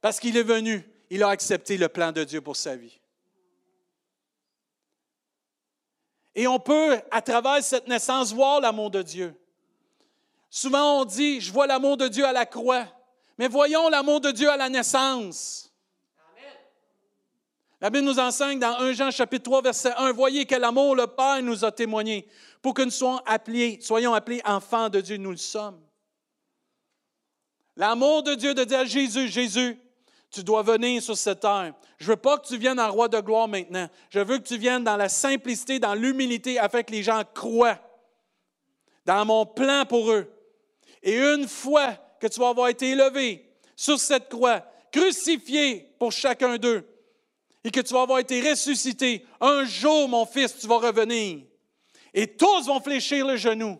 Parce qu'il est venu, il a accepté le plan de Dieu pour sa vie. Et on peut, à travers cette naissance, voir l'amour de Dieu. Souvent, on dit, je vois l'amour de Dieu à la croix. Mais voyons l'amour de Dieu à la naissance. La Bible nous enseigne dans 1 Jean chapitre 3, verset 1, voyez quel amour le Père nous a témoigné pour que nous soyons appelés, soyons appelés enfants de Dieu, nous le sommes. L'amour de Dieu de dire à Jésus, Jésus, tu dois venir sur cette terre. Je veux pas que tu viennes en roi de gloire maintenant. Je veux que tu viennes dans la simplicité, dans l'humilité, afin que les gens croient dans mon plan pour eux. Et une fois que tu vas avoir été élevé sur cette croix, crucifié pour chacun d'eux, et que tu vas avoir été ressuscité, un jour, mon fils, tu vas revenir. Et tous vont fléchir le genou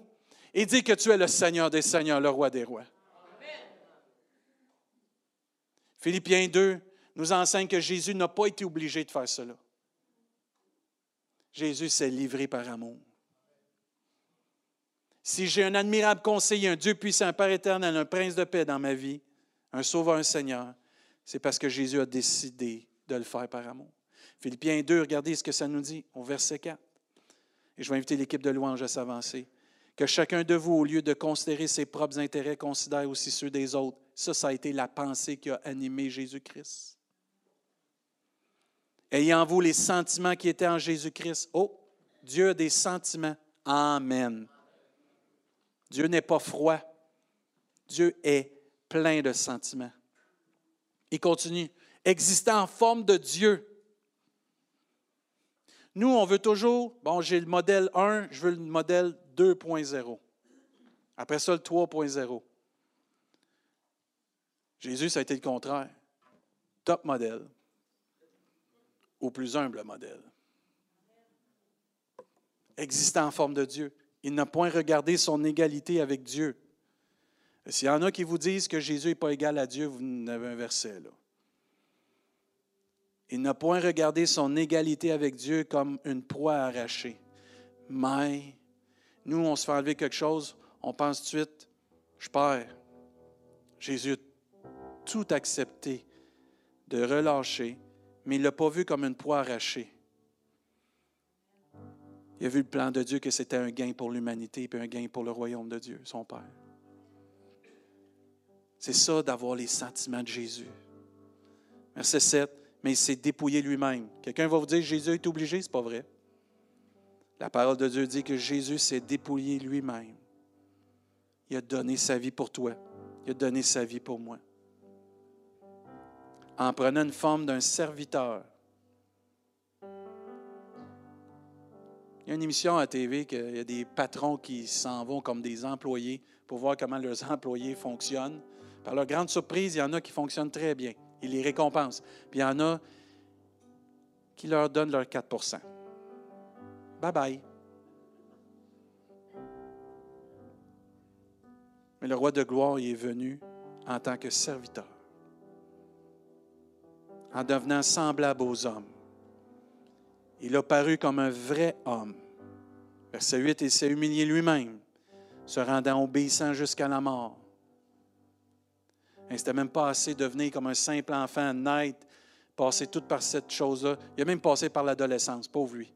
et dire que tu es le Seigneur des Seigneurs, le roi des rois. Philippiens 2 nous enseigne que Jésus n'a pas été obligé de faire cela. Jésus s'est livré par amour. Si j'ai un admirable conseiller, un Dieu puissant, un Père éternel, un prince de paix dans ma vie, un sauveur, un Seigneur, c'est parce que Jésus a décidé de le faire par amour. Philippiens 2, regardez ce que ça nous dit au verset 4. Et je vais inviter l'équipe de louange à s'avancer. Que chacun de vous, au lieu de considérer ses propres intérêts, considère aussi ceux des autres. Ça, ça a été la pensée qui a animé Jésus-Christ. Ayez en vous les sentiments qui étaient en Jésus-Christ. Oh, Dieu a des sentiments. Amen. Dieu n'est pas froid. Dieu est plein de sentiments. Il continue existant en forme de Dieu. Nous, on veut toujours, bon, j'ai le modèle 1, je veux le modèle 2.0. Après ça, le 3.0. Jésus, ça a été le contraire. Top modèle. Au plus humble modèle. Existant en forme de Dieu. Il n'a point regardé son égalité avec Dieu. S'il y en a qui vous disent que Jésus n'est pas égal à Dieu, vous avez un verset. Il n'a point regardé son égalité avec Dieu comme une proie arrachée. Mais nous, on se fait enlever quelque chose, on pense tout de suite, je perds. Jésus tout accepté de relâcher, mais il ne l'a pas vu comme une proie arrachée. Il a vu le plan de Dieu que c'était un gain pour l'humanité et un gain pour le royaume de Dieu, son Père. C'est ça d'avoir les sentiments de Jésus. Verset 7 mais il s'est dépouillé lui-même. Quelqu'un va vous dire Jésus est obligé, ce n'est pas vrai. La parole de Dieu dit que Jésus s'est dépouillé lui-même. Il a donné sa vie pour toi. Il a donné sa vie pour moi. En prenant une forme d'un serviteur. Il y a une émission à TV qu'il y a des patrons qui s'en vont comme des employés pour voir comment leurs (laughs) employés fonctionnent. Par leur grande surprise, il y en a qui fonctionnent très bien. Il les récompense. Puis il y en a qui leur donnent leur 4% Bye bye. Mais le roi de gloire y est venu en tant que serviteur, en devenant semblable aux hommes. Il a paru comme un vrai homme. Verset 8, il s'est humilié lui-même, se rendant obéissant jusqu'à la mort. Il n'était même pas assez de devenir comme un simple enfant, naître, passer tout par cette chose-là. Il a même passé par l'adolescence, pauvre lui.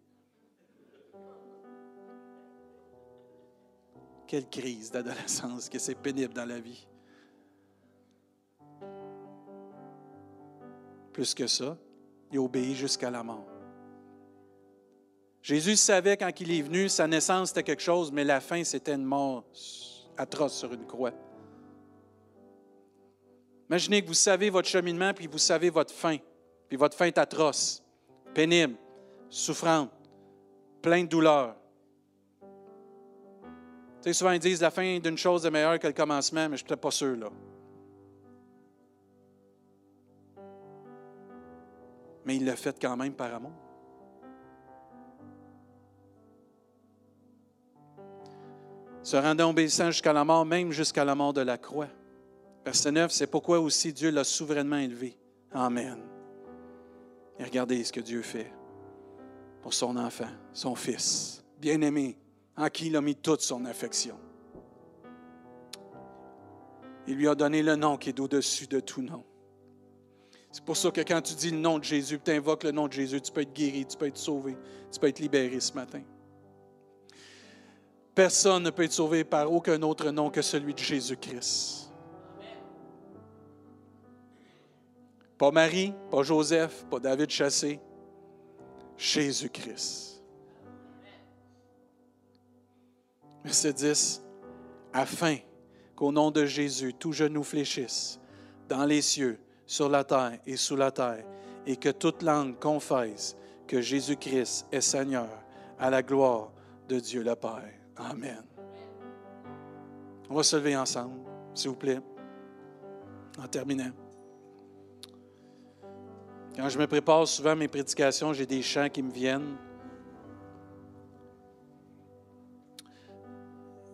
Quelle crise d'adolescence, que c'est pénible dans la vie. Plus que ça, il obéit jusqu'à la mort. Jésus savait quand il est venu, sa naissance c'était quelque chose, mais la fin c'était une mort atroce sur une croix. Imaginez que vous savez votre cheminement, puis vous savez votre fin. Puis votre fin est atroce, pénible, souffrante, plein de douleur. Tu sais, souvent ils disent la fin d'une chose est meilleure que le commencement, mais je ne suis peut-être pas sûr. Mais il l'a fait quand même par amour. Se rendant obéissant jusqu'à la mort, même jusqu'à la mort de la croix. Verset 9, c'est pourquoi aussi Dieu l'a souverainement élevé. Amen. Et regardez ce que Dieu fait pour son enfant, son fils, bien-aimé, en qui il a mis toute son affection. Il lui a donné le nom qui est au-dessus de tout nom. C'est pour ça que quand tu dis le nom de Jésus, tu invoques le nom de Jésus, tu peux être guéri, tu peux être sauvé, tu peux être libéré ce matin. Personne ne peut être sauvé par aucun autre nom que celui de Jésus-Christ. Pas Marie, pas Joseph, pas David Chassé, Jésus-Christ. Verset 10. Afin qu'au nom de Jésus, tout genou fléchisse dans les cieux, sur la terre et sous la terre, et que toute langue confesse que Jésus-Christ est Seigneur à la gloire de Dieu le Père. Amen. On va se lever ensemble, s'il vous plaît, en terminant. Quand je me prépare souvent mes prédications, j'ai des chants qui me viennent.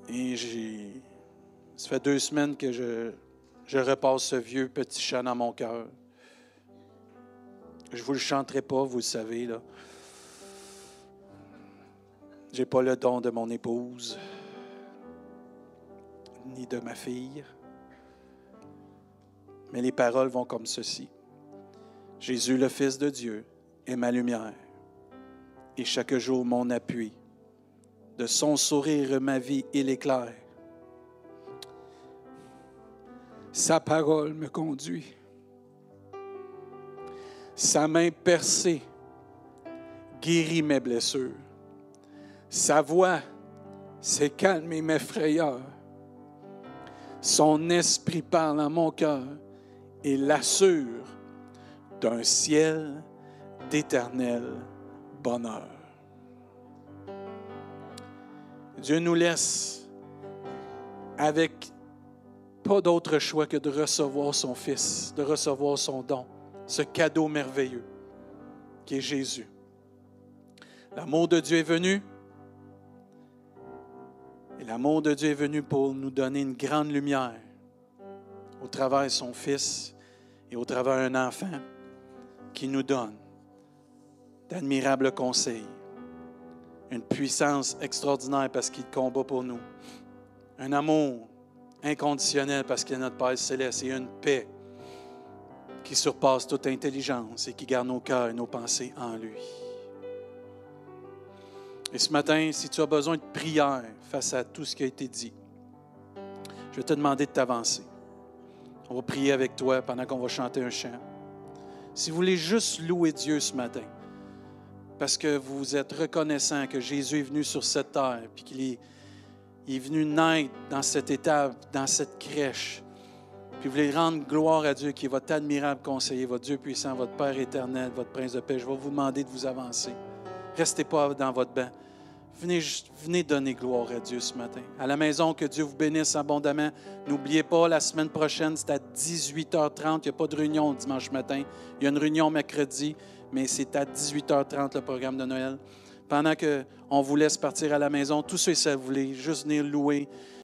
Et j'ai. Ça fait deux semaines que je, je repasse ce vieux petit chant dans mon cœur. Je ne vous le chanterai pas, vous le savez. là. Je n'ai pas le don de mon épouse, ni de ma fille. Mais les paroles vont comme ceci. Jésus, le Fils de Dieu, est ma lumière et chaque jour mon appui. De son sourire, ma vie, il éclaire. Sa parole me conduit. Sa main percée guérit mes blessures. Sa voix s'est calmée mes frayeurs. Son esprit parle à mon cœur et l'assure d'un ciel d'éternel bonheur. Dieu nous laisse avec pas d'autre choix que de recevoir son Fils, de recevoir son don, ce cadeau merveilleux qui est Jésus. L'amour de Dieu est venu. Et l'amour de Dieu est venu pour nous donner une grande lumière au travers de son Fils et au travers d'un enfant qui nous donne d'admirables conseils, une puissance extraordinaire parce qu'il combat pour nous, un amour inconditionnel parce qu'il est notre Père céleste et une paix qui surpasse toute intelligence et qui garde nos cœurs et nos pensées en lui. Et ce matin, si tu as besoin de prière face à tout ce qui a été dit, je vais te demander de t'avancer. On va prier avec toi pendant qu'on va chanter un chant. Si vous voulez juste louer Dieu ce matin, parce que vous êtes reconnaissant que Jésus est venu sur cette terre, puis qu'il est, il est venu naître dans cette étape, dans cette crèche, puis vous voulez rendre gloire à Dieu, qui est votre admirable conseiller, votre Dieu puissant, votre Père éternel, votre Prince de paix, je vais vous demander de vous avancer. Restez pas dans votre banc. Venez, venez donner gloire à Dieu ce matin. À la maison, que Dieu vous bénisse abondamment. N'oubliez pas, la semaine prochaine, c'est à 18h30. Il n'y a pas de réunion dimanche matin. Il y a une réunion mercredi, mais c'est à 18h30 le programme de Noël. Pendant qu'on vous laisse partir à la maison, tous ceux qui voulez juste venir louer,